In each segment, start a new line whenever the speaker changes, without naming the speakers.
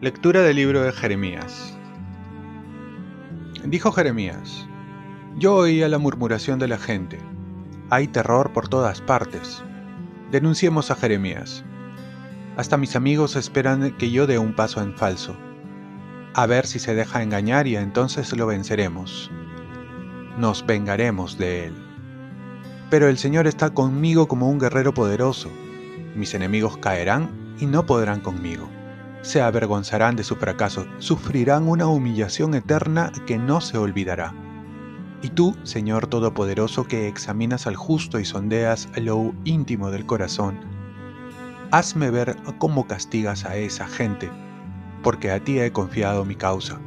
Lectura del libro de Jeremías. Dijo Jeremías, Yo oía la murmuración de la gente. Hay terror por todas partes. Denunciemos a Jeremías. Hasta mis amigos esperan que yo dé un paso en falso. A ver si se deja engañar y entonces lo venceremos. Nos vengaremos de él. Pero el Señor está conmigo como un guerrero poderoso. Mis enemigos caerán y no podrán conmigo se avergonzarán de su fracaso, sufrirán una humillación eterna que no se olvidará. Y tú, Señor Todopoderoso, que examinas al justo y sondeas lo íntimo del corazón, hazme ver cómo castigas a esa gente, porque a ti he confiado mi causa.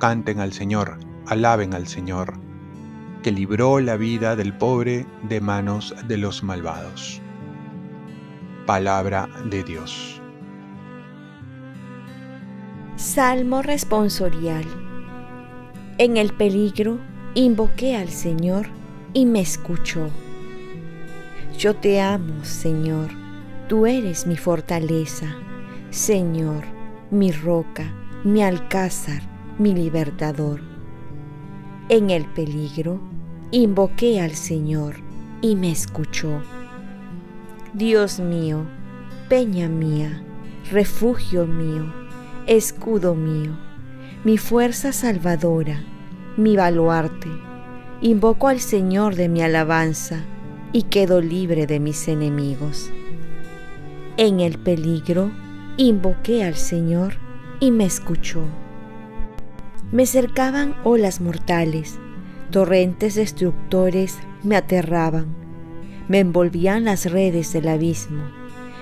Canten al Señor, alaben al Señor, que libró la vida del pobre de manos de los malvados. Palabra de Dios.
Salmo responsorial. En el peligro invoqué al Señor y me escuchó. Yo te amo, Señor, tú eres mi fortaleza, Señor, mi roca, mi alcázar, mi libertador. En el peligro invoqué al Señor y me escuchó. Dios mío, peña mía, refugio mío, escudo mío, mi fuerza salvadora, mi baluarte. Invoco al Señor de mi alabanza y quedo libre de mis enemigos. En el peligro invoqué al Señor y me escuchó. Me cercaban olas mortales, torrentes destructores me aterraban, me envolvían las redes del abismo,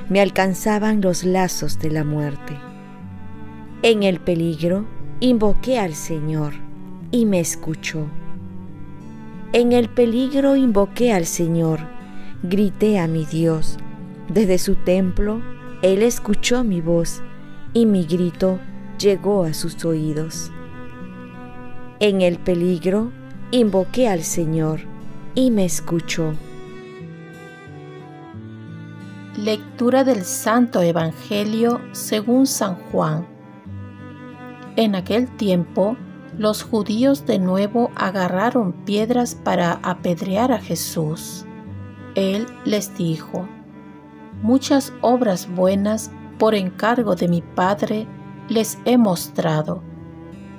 me alcanzaban los lazos de la muerte. En el peligro invoqué al Señor y me escuchó. En el peligro invoqué al Señor, grité a mi Dios. Desde su templo, Él escuchó mi voz y mi grito llegó a sus oídos. En el peligro invoqué al Señor y me escuchó.
Lectura del Santo Evangelio según San Juan en aquel tiempo, los judíos de nuevo agarraron piedras para apedrear a Jesús. Él les dijo, Muchas obras buenas por encargo de mi Padre les he mostrado.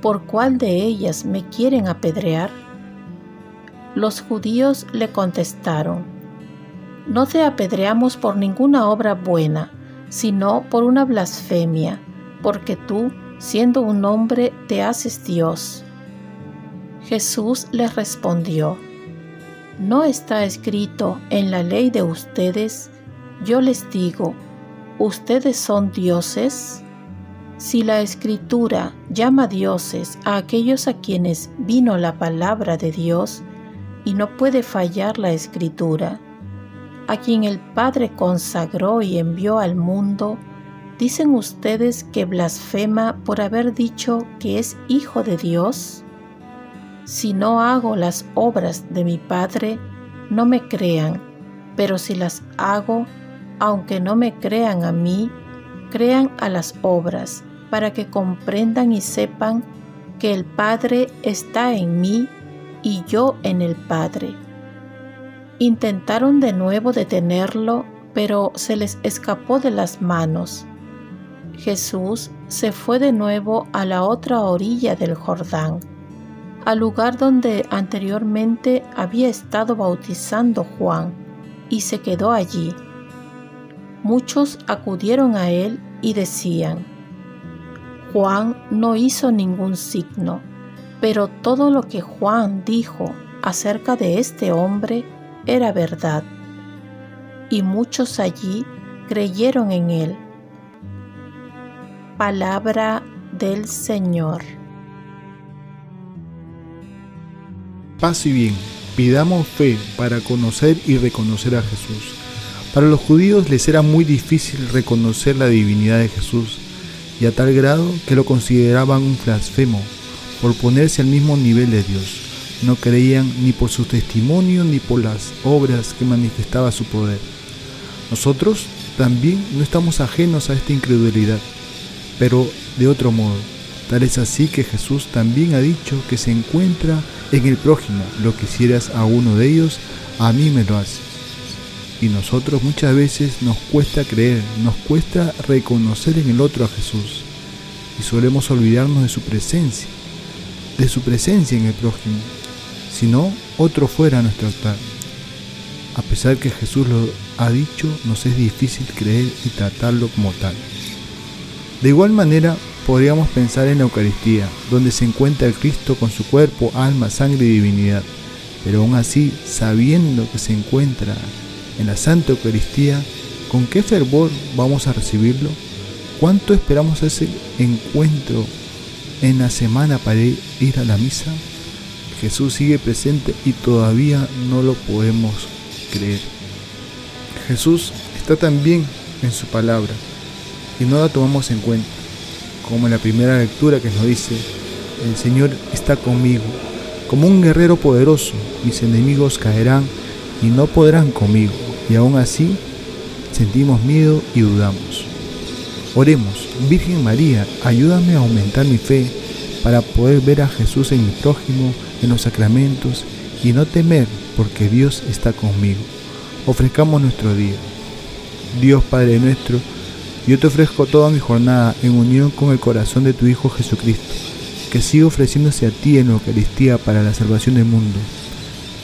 ¿Por cuál de ellas me quieren apedrear? Los judíos le contestaron, No te apedreamos por ninguna obra buena, sino por una blasfemia, porque tú siendo un hombre te haces Dios. Jesús les respondió, ¿no está escrito en la ley de ustedes? Yo les digo, ¿ustedes son dioses? Si la escritura llama dioses a aquellos a quienes vino la palabra de Dios, y no puede fallar la escritura, a quien el Padre consagró y envió al mundo, ¿Dicen ustedes que blasfema por haber dicho que es hijo de Dios? Si no hago las obras de mi Padre, no me crean, pero si las hago, aunque no me crean a mí, crean a las obras, para que comprendan y sepan que el Padre está en mí y yo en el Padre. Intentaron de nuevo detenerlo, pero se les escapó de las manos Jesús se fue de nuevo a la otra orilla del Jordán, al lugar donde anteriormente había estado bautizando Juan, y se quedó allí. Muchos acudieron a él y decían, Juan no hizo ningún signo, pero todo lo que Juan dijo acerca de este hombre era verdad. Y muchos allí creyeron en él Palabra del Señor.
Paz y bien, pidamos fe para conocer y reconocer a Jesús. Para los judíos les era muy difícil reconocer la divinidad de Jesús, y a tal grado que lo consideraban un blasfemo por ponerse al mismo nivel de Dios. no creían ni por su testimonio ni por las obras que manifestaba su poder. Nosotros también no estamos ajenos a esta incredulidad, pero de otro modo. Tal es así que Jesús también ha dicho que se encuentra en el prójimo. Lo que hicieras a uno de ellos, a mí me lo hace. Y nosotros muchas veces nos cuesta creer, nos cuesta reconocer en el otro a Jesús. Y solemos olvidarnos de su presencia, de su presencia en el prójimo. Si no, otro fuera nuestro altar. A pesar que Jesús lo ha dicho, nos es difícil creer y tratarlo como tal. De igual manera, podríamos pensar en la Eucaristía, donde se encuentra el Cristo con su cuerpo, alma, sangre y divinidad. Pero aún así, sabiendo que se encuentra en la Santa Eucaristía, ¿con qué fervor vamos a recibirlo? ¿Cuánto esperamos ese encuentro en la semana para ir a la misa? Jesús sigue presente y todavía no lo podemos creer. Jesús está también en su palabra y no la tomamos en cuenta, como en la primera lectura que nos dice, el Señor está conmigo, como un guerrero poderoso, mis enemigos caerán y no podrán conmigo, y aún así sentimos miedo y dudamos. Oremos, Virgen María, ayúdame a aumentar mi fe para poder ver a Jesús en mi prójimo, en los sacramentos y no temer porque Dios está conmigo. Ofrezcamos nuestro día. Dios Padre nuestro, yo te ofrezco toda mi jornada en unión con el corazón de tu Hijo Jesucristo, que siga ofreciéndose a ti en la Eucaristía para la salvación del mundo.